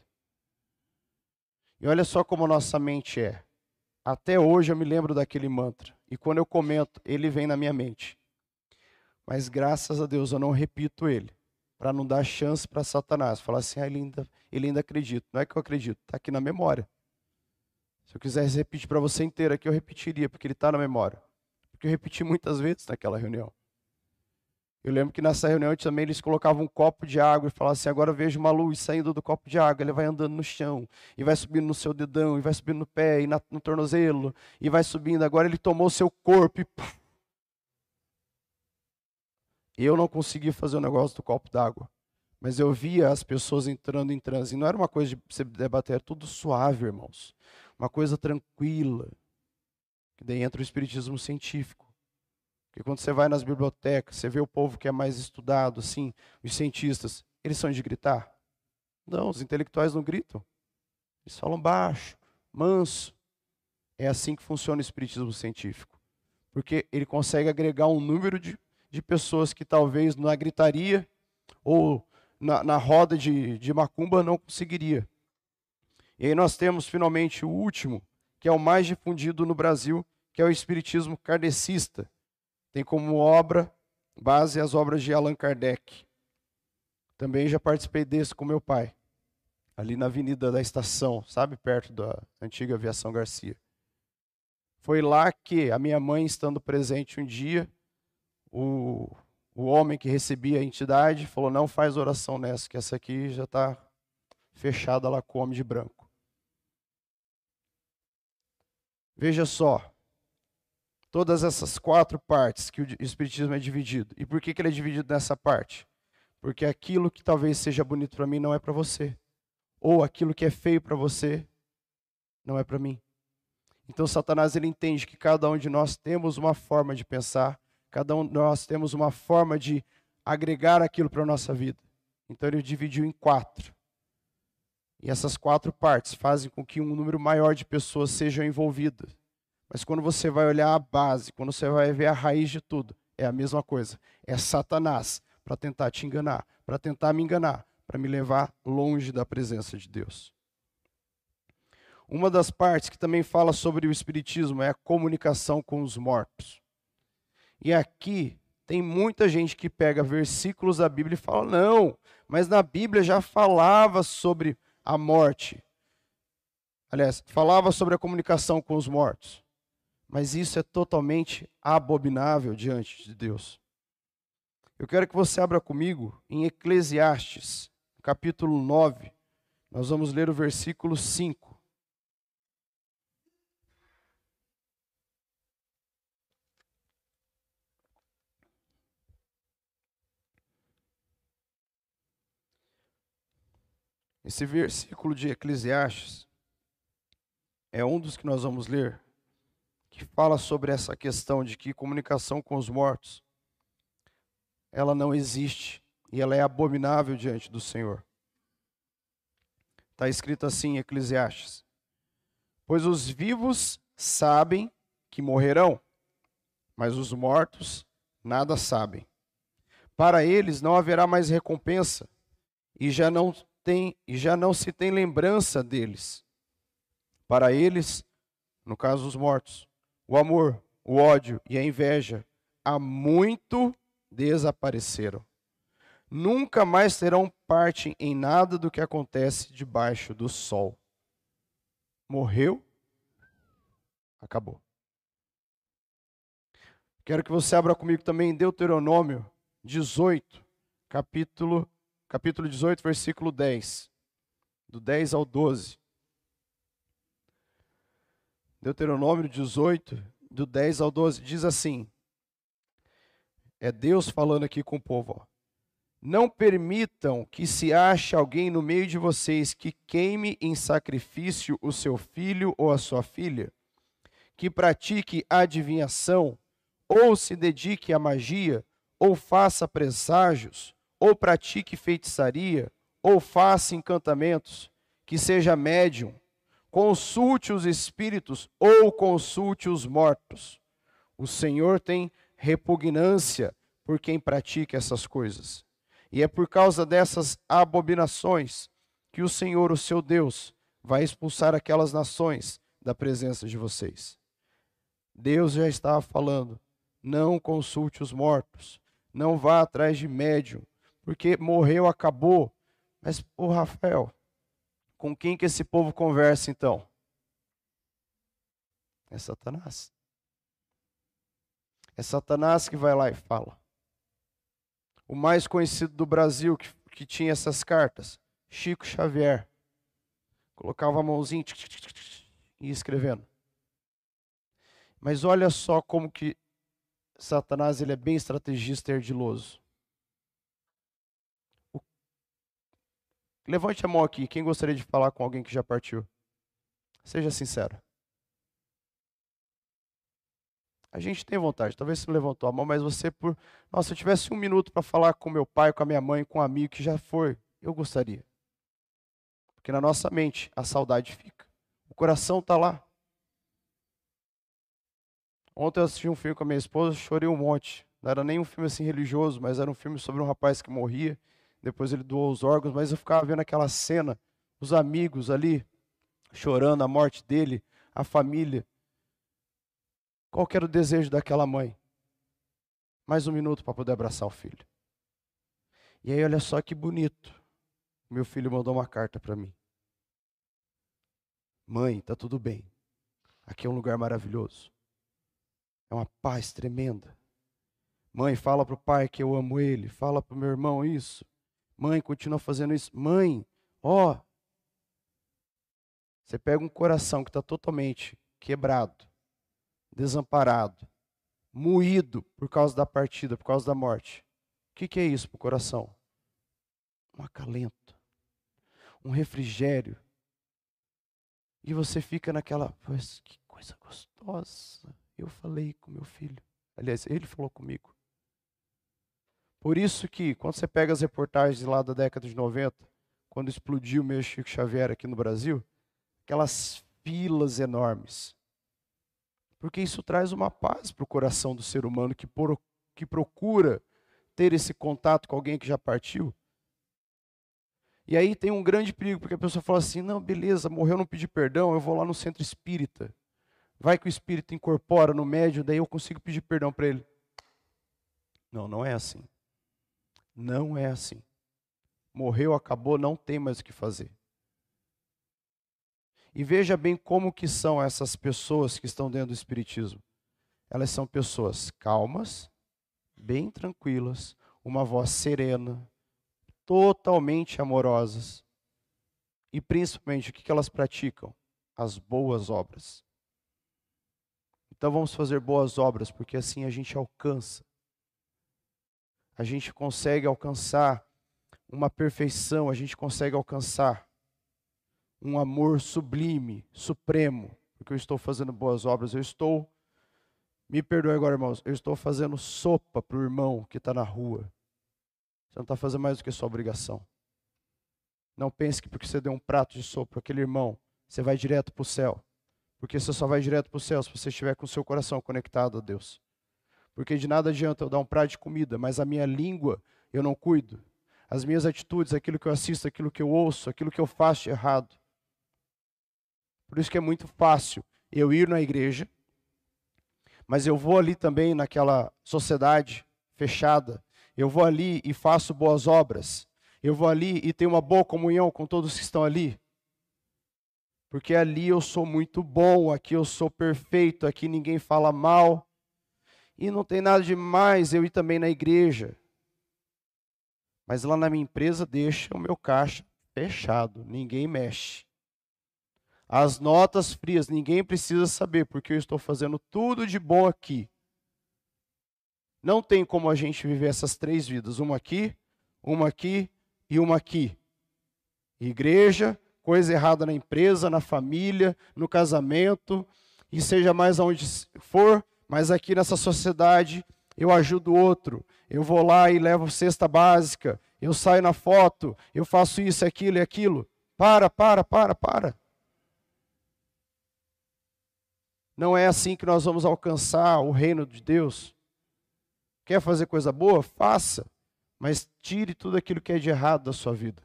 S1: E olha só como a nossa mente é. Até hoje eu me lembro daquele mantra. E quando eu comento, ele vem na minha mente. Mas graças a Deus eu não repito ele. Para não dar chance para Satanás. Falar assim, ah, ele, ainda, ele ainda acredita. Não é que eu acredito, está aqui na memória. Se eu quisesse repetir para você inteiro aqui, eu repetiria, porque ele está na memória. Porque eu repeti muitas vezes naquela reunião. Eu lembro que nessa reunião também eles colocavam um copo de água e falavam assim: agora vejo uma luz saindo do copo de água. Ele vai andando no chão, e vai subindo no seu dedão, e vai subindo no pé, e no tornozelo, e vai subindo. Agora ele tomou o seu corpo e. Eu não consegui fazer o negócio do copo d'água. Mas eu via as pessoas entrando em transe. E não era uma coisa de você debater, era tudo suave, irmãos. Uma coisa tranquila. Que daí entra o espiritismo científico. Porque quando você vai nas bibliotecas, você vê o povo que é mais estudado, assim, os cientistas, eles são de gritar? Não, os intelectuais não gritam. Eles falam baixo, manso. É assim que funciona o espiritismo científico. Porque ele consegue agregar um número de, de pessoas que talvez na gritaria ou na, na roda de, de macumba não conseguiria. E aí nós temos finalmente o último, que é o mais difundido no Brasil, que é o espiritismo kardecista tem como obra base as obras de Allan Kardec. Também já participei desse com meu pai, ali na Avenida da Estação, sabe, perto da antiga Aviação Garcia. Foi lá que a minha mãe, estando presente um dia, o, o homem que recebia a entidade falou: Não faz oração nessa, que essa aqui já está fechada lá com o homem de branco. Veja só, todas essas quatro partes que o Espiritismo é dividido. E por que, que ele é dividido nessa parte? Porque aquilo que talvez seja bonito para mim não é para você. Ou aquilo que é feio para você não é para mim. Então Satanás ele entende que cada um de nós temos uma forma de pensar, cada um de nós temos uma forma de agregar aquilo para a nossa vida. Então ele dividiu em quatro. E essas quatro partes fazem com que um número maior de pessoas sejam envolvidas. Mas quando você vai olhar a base, quando você vai ver a raiz de tudo, é a mesma coisa. É Satanás para tentar te enganar, para tentar me enganar, para me levar longe da presença de Deus. Uma das partes que também fala sobre o Espiritismo é a comunicação com os mortos. E aqui tem muita gente que pega versículos da Bíblia e fala: não, mas na Bíblia já falava sobre a morte. Aliás, falava sobre a comunicação com os mortos. Mas isso é totalmente abominável diante de Deus. Eu quero que você abra comigo em Eclesiastes, capítulo 9. Nós vamos ler o versículo 5. Esse versículo de Eclesiastes é um dos que nós vamos ler que fala sobre essa questão de que comunicação com os mortos ela não existe e ela é abominável diante do Senhor. Está escrito assim em Eclesiastes: Pois os vivos sabem que morrerão, mas os mortos nada sabem. Para eles não haverá mais recompensa e já não tem e já não se tem lembrança deles. Para eles, no caso os mortos, o amor, o ódio e a inveja há muito desapareceram. Nunca mais terão parte em nada do que acontece debaixo do sol. Morreu, acabou. Quero que você abra comigo também Deuteronômio 18, capítulo, capítulo 18, versículo 10. Do 10 ao 12. Deuteronômio 18, do 10 ao 12, diz assim: É Deus falando aqui com o povo. Ó. Não permitam que se ache alguém no meio de vocês que queime em sacrifício o seu filho ou a sua filha, que pratique adivinhação, ou se dedique à magia, ou faça presságios, ou pratique feitiçaria, ou faça encantamentos, que seja médium, Consulte os espíritos ou consulte os mortos. O Senhor tem repugnância por quem pratica essas coisas. E é por causa dessas abominações que o Senhor, o seu Deus, vai expulsar aquelas nações da presença de vocês. Deus já estava falando: não consulte os mortos, não vá atrás de médium, porque morreu, acabou. Mas, o Rafael, com quem que esse povo conversa então? É Satanás. É Satanás que vai lá e fala. O mais conhecido do Brasil que, que tinha essas cartas, Chico Xavier. Colocava a mãozinha e ia escrevendo. Mas olha só como que Satanás ele é bem estrategista e ardiloso. O... Levante a mão aqui, quem gostaria de falar com alguém que já partiu? Seja sincero. A gente tem vontade, talvez você levantou a mão, mas você por. Nossa, se eu tivesse um minuto para falar com meu pai, com a minha mãe, com um amigo que já foi, eu gostaria. Porque na nossa mente a saudade fica. O coração está lá. Ontem eu assisti um filme com a minha esposa, chorei um monte. Não era nem um filme assim religioso, mas era um filme sobre um rapaz que morria. Depois ele doou os órgãos, mas eu ficava vendo aquela cena, os amigos ali chorando a morte dele, a família. Qual era o desejo daquela mãe? Mais um minuto para poder abraçar o filho. E aí, olha só que bonito. Meu filho mandou uma carta para mim. Mãe, tá tudo bem. Aqui é um lugar maravilhoso. É uma paz tremenda. Mãe, fala para o pai que eu amo ele. Fala para o meu irmão isso. Mãe, continua fazendo isso. Mãe, ó. Você pega um coração que está totalmente quebrado, desamparado, moído por causa da partida, por causa da morte. O que, que é isso para o coração? Um acalento, um refrigério. E você fica naquela, que coisa gostosa. Eu falei com meu filho. Aliás, ele falou comigo. Por isso que, quando você pega as reportagens lá da década de 90, quando explodiu o meu Chico Xavier aqui no Brasil, aquelas filas enormes. Porque isso traz uma paz para o coração do ser humano que, por, que procura ter esse contato com alguém que já partiu. E aí tem um grande perigo, porque a pessoa fala assim: não, beleza, morreu, não pedi perdão, eu vou lá no centro espírita. Vai que o espírito incorpora no médio, daí eu consigo pedir perdão para ele. Não, não é assim. Não é assim. Morreu, acabou, não tem mais o que fazer. E veja bem como que são essas pessoas que estão dentro do espiritismo. Elas são pessoas calmas, bem tranquilas, uma voz serena, totalmente amorosas. E principalmente o que elas praticam? As boas obras. Então vamos fazer boas obras, porque assim a gente alcança. A gente consegue alcançar uma perfeição, a gente consegue alcançar um amor sublime, supremo, porque eu estou fazendo boas obras, eu estou, me perdoe agora, irmãos, eu estou fazendo sopa para o irmão que está na rua. Você não está fazendo mais do que sua obrigação. Não pense que porque você deu um prato de sopa para aquele irmão, você vai direto para o céu. Porque você só vai direto para o céu se você estiver com o seu coração conectado a Deus. Porque de nada adianta eu dar um prato de comida, mas a minha língua eu não cuido. As minhas atitudes, aquilo que eu assisto, aquilo que eu ouço, aquilo que eu faço de errado. Por isso que é muito fácil eu ir na igreja, mas eu vou ali também naquela sociedade fechada. Eu vou ali e faço boas obras. Eu vou ali e tenho uma boa comunhão com todos que estão ali. Porque ali eu sou muito bom, aqui eu sou perfeito, aqui ninguém fala mal. E não tem nada de mais eu ir também na igreja. Mas lá na minha empresa deixa o meu caixa fechado, ninguém mexe. As notas frias, ninguém precisa saber, porque eu estou fazendo tudo de bom aqui. Não tem como a gente viver essas três vidas, uma aqui, uma aqui e uma aqui. Igreja, coisa errada na empresa, na família, no casamento, e seja mais aonde for, mas aqui nessa sociedade eu ajudo o outro. Eu vou lá e levo cesta básica, eu saio na foto, eu faço isso, aquilo e aquilo. Para, para, para, para. Não é assim que nós vamos alcançar o reino de Deus. Quer fazer coisa boa? Faça. mas tire tudo aquilo que é de errado da sua vida.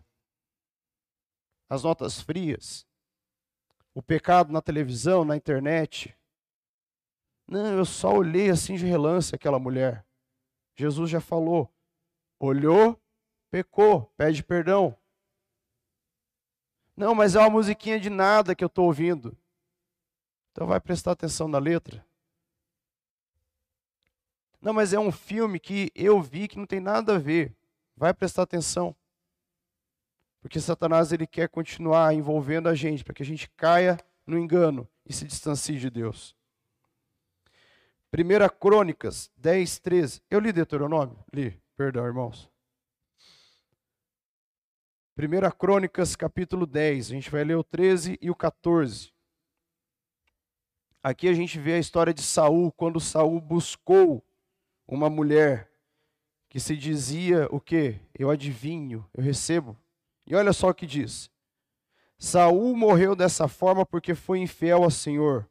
S1: As notas frias, o pecado na televisão, na internet. Não, eu só olhei assim de relance aquela mulher. Jesus já falou: olhou, pecou, pede perdão. Não, mas é uma musiquinha de nada que eu estou ouvindo. Então vai prestar atenção na letra. Não, mas é um filme que eu vi que não tem nada a ver. Vai prestar atenção. Porque Satanás ele quer continuar envolvendo a gente para que a gente caia no engano e se distancie de Deus. 1 Crônicas 10, 13. Eu li Deuteronômio? Li, perdão, irmãos. 1 Crônicas capítulo 10, a gente vai ler o 13 e o 14. Aqui a gente vê a história de Saul, quando Saul buscou uma mulher que se dizia o quê? Eu adivinho, eu recebo. E olha só o que diz. Saul morreu dessa forma porque foi infiel ao Senhor.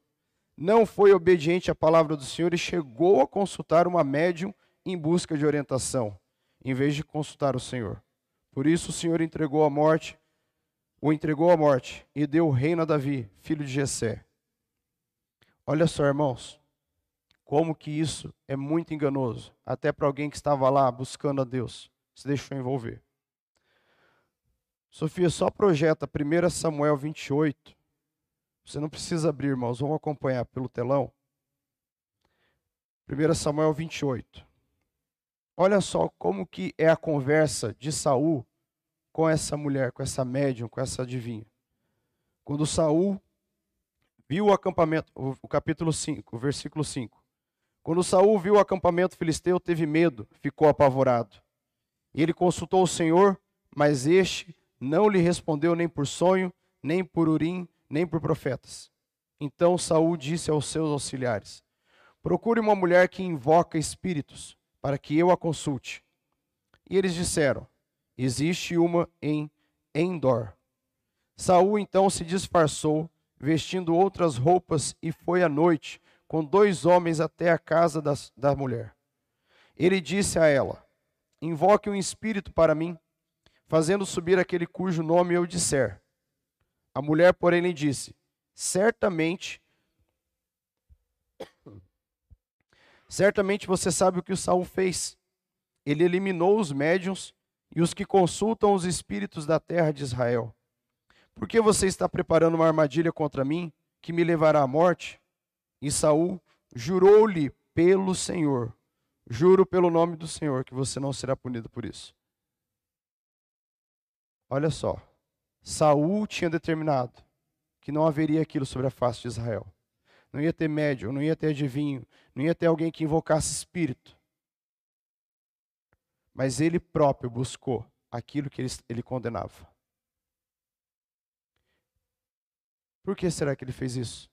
S1: Não foi obediente à palavra do Senhor e chegou a consultar uma médium em busca de orientação, em vez de consultar o Senhor. Por isso o Senhor entregou a morte, o entregou à morte e deu o reino a Davi, filho de Jessé. Olha só, irmãos, como que isso é muito enganoso, até para alguém que estava lá buscando a Deus, se deixou envolver. Sofia, só projeta 1 Samuel 28. Você não precisa abrir, irmãos, vamos acompanhar pelo telão. 1 Samuel 28. Olha só como que é a conversa de Saul com essa mulher, com essa médium, com essa adivinha. Quando Saul viu o acampamento, o capítulo 5, o versículo 5. Quando Saul viu o acampamento filisteu, teve medo, ficou apavorado. Ele consultou o Senhor, mas este não lhe respondeu nem por sonho, nem por urim, nem por profetas. Então Saul disse aos seus auxiliares: Procure uma mulher que invoca espíritos, para que eu a consulte. E eles disseram: Existe uma em Endor. Saul então se disfarçou, vestindo outras roupas, e foi à noite com dois homens até a casa da, da mulher. Ele disse a ela: Invoque um espírito para mim, fazendo subir aquele cujo nome eu disser. A mulher, porém, lhe disse: Certamente, certamente você sabe o que o Saul fez. Ele eliminou os médiuns e os que consultam os espíritos da terra de Israel. Por que você está preparando uma armadilha contra mim que me levará à morte? E Saul jurou-lhe pelo Senhor: Juro pelo nome do Senhor que você não será punido por isso. Olha só, Saul tinha determinado que não haveria aquilo sobre a face de Israel. Não ia ter médium, não ia ter adivinho, não ia ter alguém que invocasse espírito. Mas ele próprio buscou aquilo que ele, ele condenava. Por que será que ele fez isso?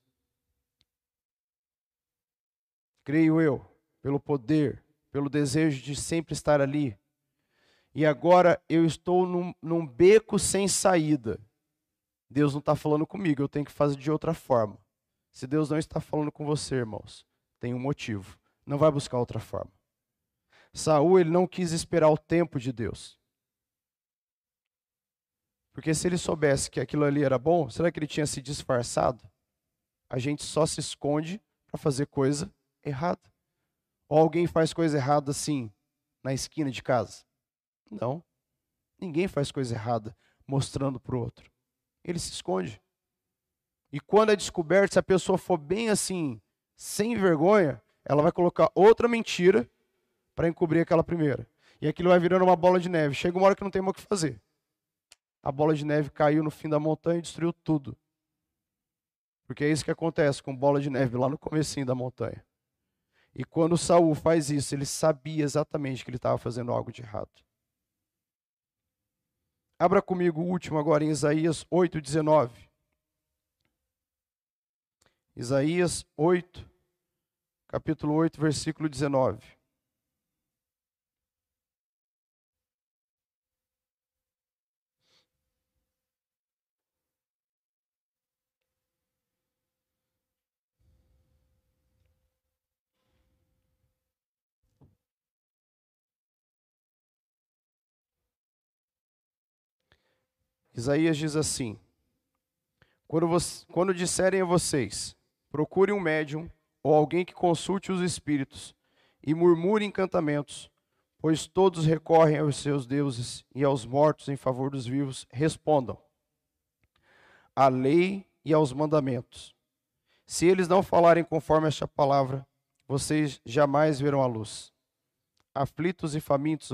S1: creio eu, pelo poder, pelo desejo de sempre estar ali. E agora eu estou num, num beco sem saída. Deus não está falando comigo, eu tenho que fazer de outra forma. Se Deus não está falando com você, irmãos, tem um motivo. Não vai buscar outra forma. Saul ele não quis esperar o tempo de Deus. Porque se ele soubesse que aquilo ali era bom, será que ele tinha se disfarçado? A gente só se esconde para fazer coisa errada? Ou alguém faz coisa errada assim, na esquina de casa? Não. Ninguém faz coisa errada mostrando para o outro. Ele se esconde. E quando é descoberto, se a pessoa for bem assim, sem vergonha, ela vai colocar outra mentira para encobrir aquela primeira. E aquilo vai virando uma bola de neve. Chega uma hora que não tem mais o que fazer. A bola de neve caiu no fim da montanha e destruiu tudo. Porque é isso que acontece com bola de neve lá no comecinho da montanha. E quando Saul faz isso, ele sabia exatamente que ele estava fazendo algo de errado. Abra comigo o último agora em Isaías 8:19. Isaías 8, capítulo 8, versículo 19. Isaías diz assim: quando, quando disserem a vocês, procure um médium ou alguém que consulte os espíritos e murmure encantamentos, pois todos recorrem aos seus deuses e aos mortos em favor dos vivos, respondam: à lei e aos mandamentos. Se eles não falarem conforme esta palavra, vocês jamais verão a luz. Aflitos e famintos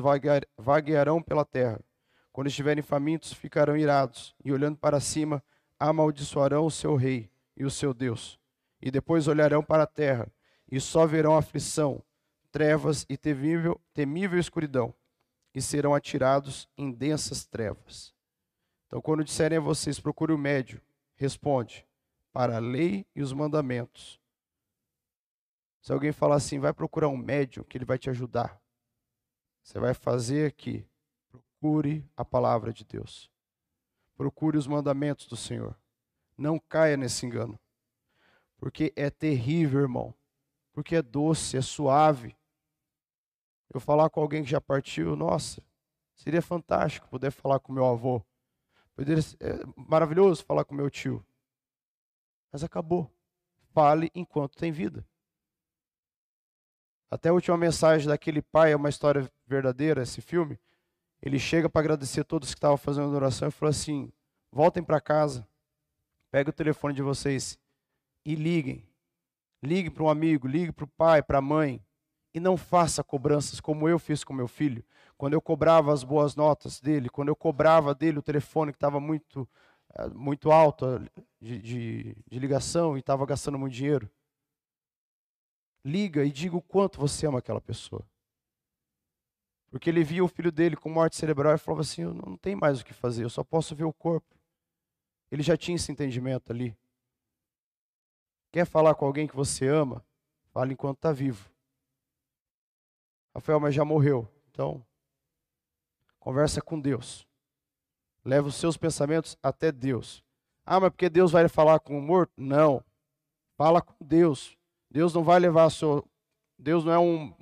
S1: vaguearão pela terra. Quando estiverem famintos, ficarão irados, e olhando para cima, amaldiçoarão o seu rei e o seu Deus. E depois olharão para a terra, e só verão aflição, trevas e temível, temível escuridão, e serão atirados em densas trevas. Então, quando disserem a vocês, procure o médio, responde, para a lei e os mandamentos. Se alguém falar assim, vai procurar um médium que ele vai te ajudar. Você vai fazer aqui, procure a palavra de Deus. Procure os mandamentos do Senhor. Não caia nesse engano. Porque é terrível, irmão. Porque é doce, é suave. Eu falar com alguém que já partiu, nossa, seria fantástico poder falar com meu avô. Poderia é maravilhoso falar com meu tio. Mas acabou. Fale enquanto tem vida. Até a última mensagem daquele pai é uma história verdadeira, esse filme. Ele chega para agradecer a todos que estavam fazendo oração e falou assim: voltem para casa, pegue o telefone de vocês e liguem. Ligue para um amigo, ligue para o pai, para a mãe. E não faça cobranças como eu fiz com meu filho. Quando eu cobrava as boas notas dele, quando eu cobrava dele o telefone que estava muito, eh, muito alto de, de, de ligação e estava gastando muito dinheiro. Liga e diga o quanto você ama aquela pessoa. Porque ele via o filho dele com morte cerebral e falava assim: Eu não tenho mais o que fazer, eu só posso ver o corpo. Ele já tinha esse entendimento ali. Quer falar com alguém que você ama? Fale enquanto está vivo. Rafael, mas já morreu. Então, conversa com Deus. Leva os seus pensamentos até Deus. Ah, mas porque Deus vai falar com o morto? Não. Fala com Deus. Deus não vai levar sua. Deus não é um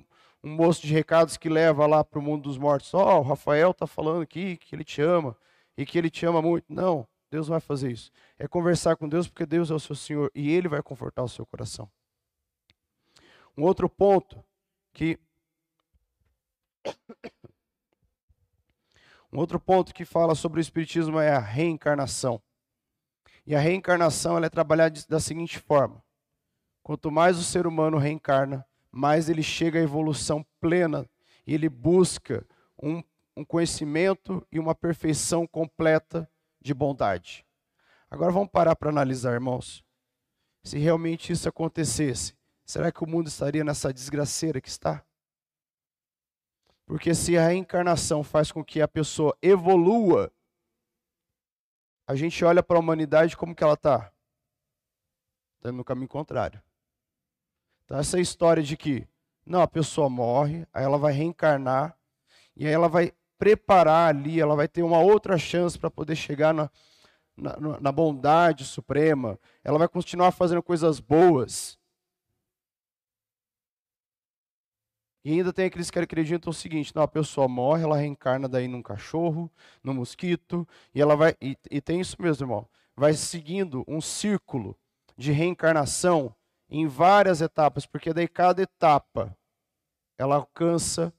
S1: um moço de recados que leva lá para o mundo dos mortos. Ó, oh, o Rafael está falando aqui que ele te ama e que ele te ama muito. Não, Deus vai fazer isso. É conversar com Deus porque Deus é o seu Senhor e Ele vai confortar o seu coração. Um outro ponto que um outro ponto que fala sobre o espiritismo é a reencarnação. E a reencarnação ela é trabalhada da seguinte forma: quanto mais o ser humano reencarna, mais ele chega à evolução plena e ele busca um, um conhecimento e uma perfeição completa de bondade. Agora vamos parar para analisar, irmãos. Se realmente isso acontecesse, será que o mundo estaria nessa desgraceira que está? Porque se a reencarnação faz com que a pessoa evolua, a gente olha para a humanidade como que ela está? Está no caminho contrário. Então, essa história de que, não, a pessoa morre, aí ela vai reencarnar, e aí ela vai preparar ali, ela vai ter uma outra chance para poder chegar na, na, na, bondade suprema, ela vai continuar fazendo coisas boas. E ainda tem aqueles que acreditam o seguinte: não, a pessoa morre, ela reencarna daí num cachorro, num mosquito, e ela vai. E, e tem isso mesmo, irmão. Vai seguindo um círculo de reencarnação em várias etapas, porque daí cada etapa ela alcança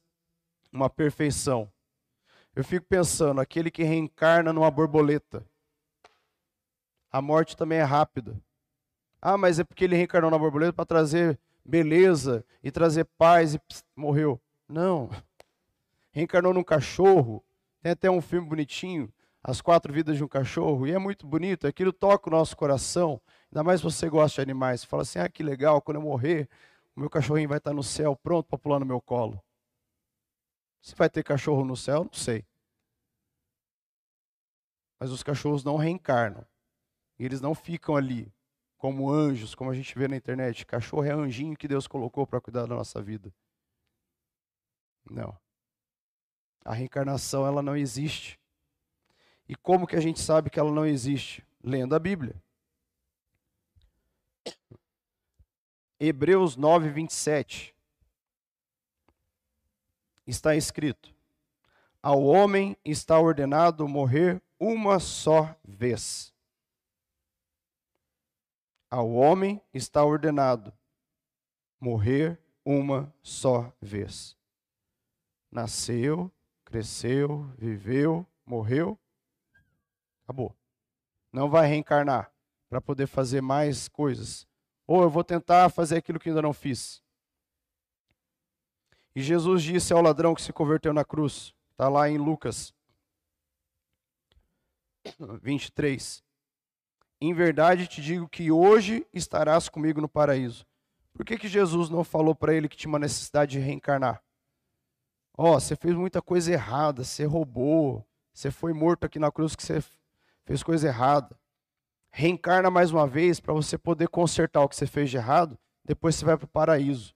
S1: uma perfeição. Eu fico pensando, aquele que reencarna numa borboleta, a morte também é rápida. Ah, mas é porque ele reencarnou na borboleta para trazer beleza e trazer paz e pss, morreu. Não. Reencarnou num cachorro. Tem até um filme bonitinho, As Quatro Vidas de um Cachorro, e é muito bonito. Aquilo toca o nosso coração. Ainda mais se você gosta de animais. Você fala assim: ah, que legal, quando eu morrer, o meu cachorrinho vai estar no céu, pronto para pular no meu colo. Se vai ter cachorro no céu, não sei. Mas os cachorros não reencarnam. E eles não ficam ali como anjos, como a gente vê na internet. Cachorro é anjinho que Deus colocou para cuidar da nossa vida. Não. A reencarnação ela não existe. E como que a gente sabe que ela não existe? Lendo a Bíblia. Hebreus 9, 27. Está escrito: Ao homem está ordenado morrer uma só vez. Ao homem está ordenado morrer uma só vez. Nasceu, cresceu, viveu, morreu, acabou. Não vai reencarnar para poder fazer mais coisas. Ou eu vou tentar fazer aquilo que ainda não fiz. E Jesus disse ao ladrão que se converteu na cruz, está lá em Lucas 23. Em verdade te digo que hoje estarás comigo no paraíso. Por que, que Jesus não falou para ele que tinha uma necessidade de reencarnar? Ó, oh, você fez muita coisa errada, você roubou, você foi morto aqui na cruz que você fez coisa errada. Reencarna mais uma vez para você poder consertar o que você fez de errado, depois você vai para o paraíso.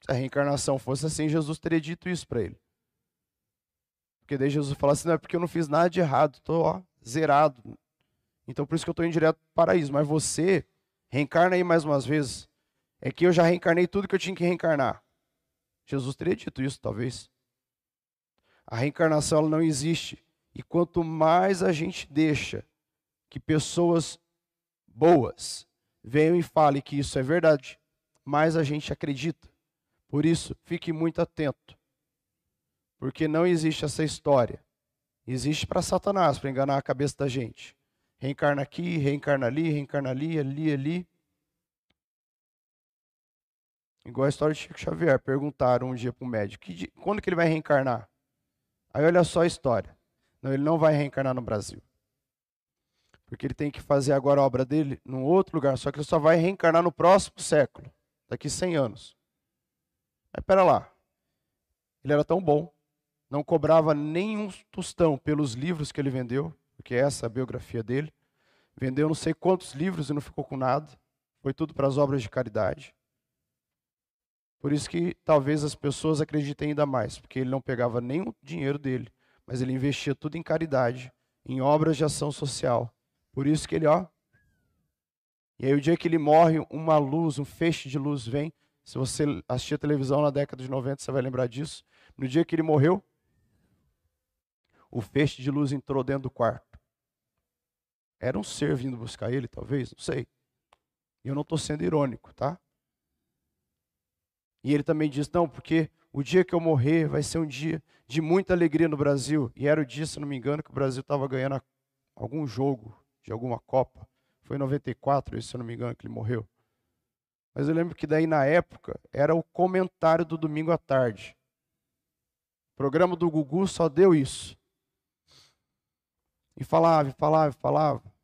S1: Se a reencarnação fosse assim, Jesus teria dito isso para ele. Porque daí Jesus fala assim: não é porque eu não fiz nada de errado, estou zerado. Então por isso que eu estou indo direto para o paraíso. Mas você reencarna aí mais umas vezes. É que eu já reencarnei tudo que eu tinha que reencarnar. Jesus teria dito isso, talvez. A reencarnação ela não existe. E quanto mais a gente deixa que pessoas boas venham e falem que isso é verdade, mais a gente acredita. Por isso, fique muito atento. Porque não existe essa história. Existe para Satanás, para enganar a cabeça da gente. Reencarna aqui, reencarna ali, reencarna ali, ali, ali. Igual a história de Chico Xavier. Perguntaram um dia para o médico: quando que ele vai reencarnar? Aí olha só a história. Não, ele não vai reencarnar no Brasil. Porque ele tem que fazer agora a obra dele num outro lugar. Só que ele só vai reencarnar no próximo século, daqui 100 anos. Mas pera lá. Ele era tão bom não cobrava nenhum tostão pelos livros que ele vendeu, porque essa é a biografia dele. Vendeu não sei quantos livros e não ficou com nada. Foi tudo para as obras de caridade. Por isso que talvez as pessoas acreditem ainda mais, porque ele não pegava nenhum dinheiro dele, mas ele investia tudo em caridade, em obras de ação social. Por isso que ele, ó. E aí o dia que ele morre, uma luz, um feixe de luz vem. Se você assistir a televisão na década de 90, você vai lembrar disso. No dia que ele morreu, o feixe de luz entrou dentro do quarto. Era um ser vindo buscar ele, talvez, não sei. E eu não estou sendo irônico, tá? E ele também diz: não, porque o dia que eu morrer vai ser um dia de muita alegria no Brasil. E era o dia, se não me engano, que o Brasil estava ganhando algum jogo de alguma Copa. Foi em 94, se eu não me engano, que ele morreu. Mas eu lembro que daí na época era o comentário do domingo à tarde. O programa do Gugu só deu isso. E falava, e falava, e falava.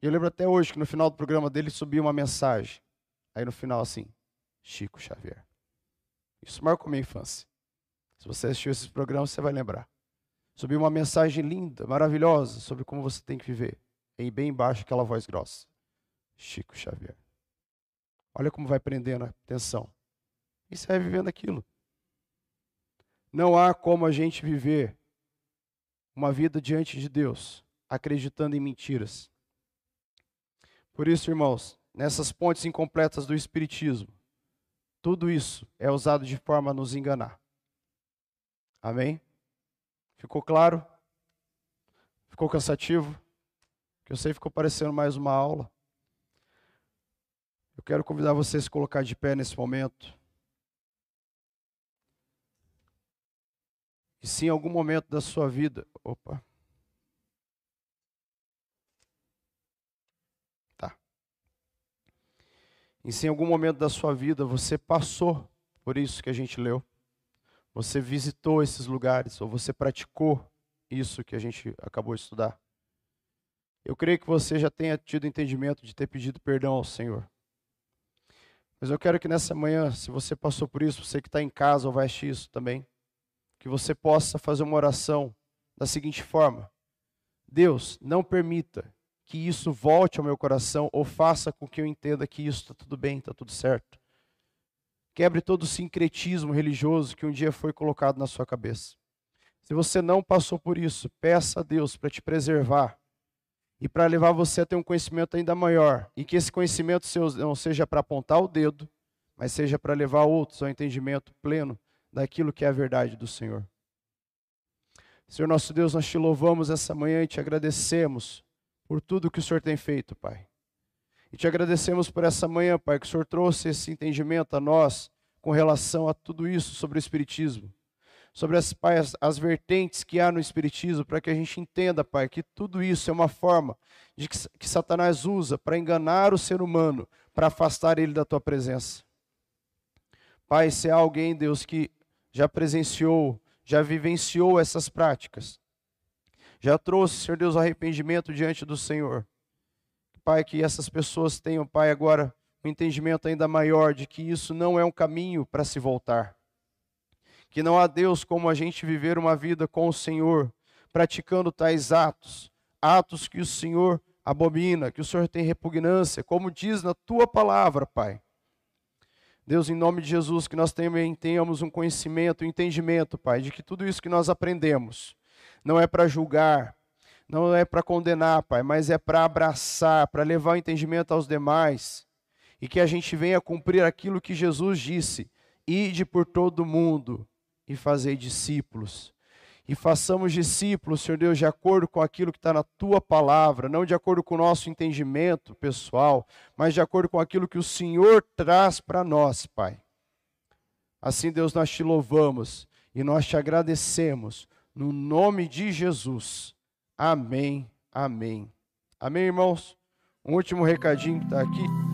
S1: E eu lembro até hoje que no final do programa dele subia uma mensagem. Aí no final assim, Chico Xavier. Isso marcou minha infância. Se você assistiu esses programas, você vai lembrar. Subiu uma mensagem linda, maravilhosa, sobre como você tem que viver. E bem embaixo aquela voz grossa. Chico Xavier. Olha como vai prendendo a atenção. E vai vivendo aquilo. Não há como a gente viver uma vida diante de Deus, acreditando em mentiras. Por isso, irmãos, nessas pontes incompletas do Espiritismo, tudo isso é usado de forma a nos enganar. Amém? Ficou claro? Ficou cansativo? Eu sei ficou parecendo mais uma aula. Eu quero convidar você a se colocar de pé nesse momento. E se em algum momento da sua vida, opa. Tá. E se em algum momento da sua vida você passou por isso que a gente leu, você visitou esses lugares ou você praticou isso que a gente acabou de estudar. Eu creio que você já tenha tido entendimento de ter pedido perdão ao Senhor. Mas eu quero que nessa manhã, se você passou por isso, você que está em casa ou vai assistir isso também, que você possa fazer uma oração da seguinte forma: Deus, não permita que isso volte ao meu coração ou faça com que eu entenda que isso está tudo bem, está tudo certo. Quebre todo o sincretismo religioso que um dia foi colocado na sua cabeça. Se você não passou por isso, peça a Deus para te preservar e para levar você a ter um conhecimento ainda maior. E que esse conhecimento seu não seja para apontar o dedo, mas seja para levar outros ao entendimento pleno daquilo que é a verdade do Senhor. Senhor nosso Deus, nós te louvamos essa manhã e te agradecemos por tudo que o Senhor tem feito, Pai. E te agradecemos por essa manhã, Pai, que o Senhor trouxe esse entendimento a nós com relação a tudo isso sobre o Espiritismo. Sobre as, as, as vertentes que há no Espiritismo, para que a gente entenda, Pai, que tudo isso é uma forma de que, que Satanás usa para enganar o ser humano, para afastar ele da tua presença. Pai, se há alguém, Deus, que já presenciou, já vivenciou essas práticas, já trouxe, Senhor Deus, arrependimento diante do Senhor. Pai, que essas pessoas tenham, Pai, agora um entendimento ainda maior de que isso não é um caminho para se voltar. Que não há Deus como a gente viver uma vida com o Senhor, praticando tais atos, atos que o Senhor abomina, que o Senhor tem repugnância, como diz na tua palavra, Pai. Deus, em nome de Jesus, que nós também tenhamos um conhecimento, um entendimento, Pai, de que tudo isso que nós aprendemos não é para julgar, não é para condenar, Pai, mas é para abraçar, para levar o entendimento aos demais e que a gente venha cumprir aquilo que Jesus disse: ide por todo o mundo e fazer discípulos e façamos discípulos, Senhor Deus, de acordo com aquilo que está na tua palavra, não de acordo com o nosso entendimento pessoal, mas de acordo com aquilo que o Senhor traz para nós, Pai. Assim, Deus, nós te louvamos e nós te agradecemos, no nome de Jesus. Amém, amém. Amém, irmãos? Um último recadinho que está aqui.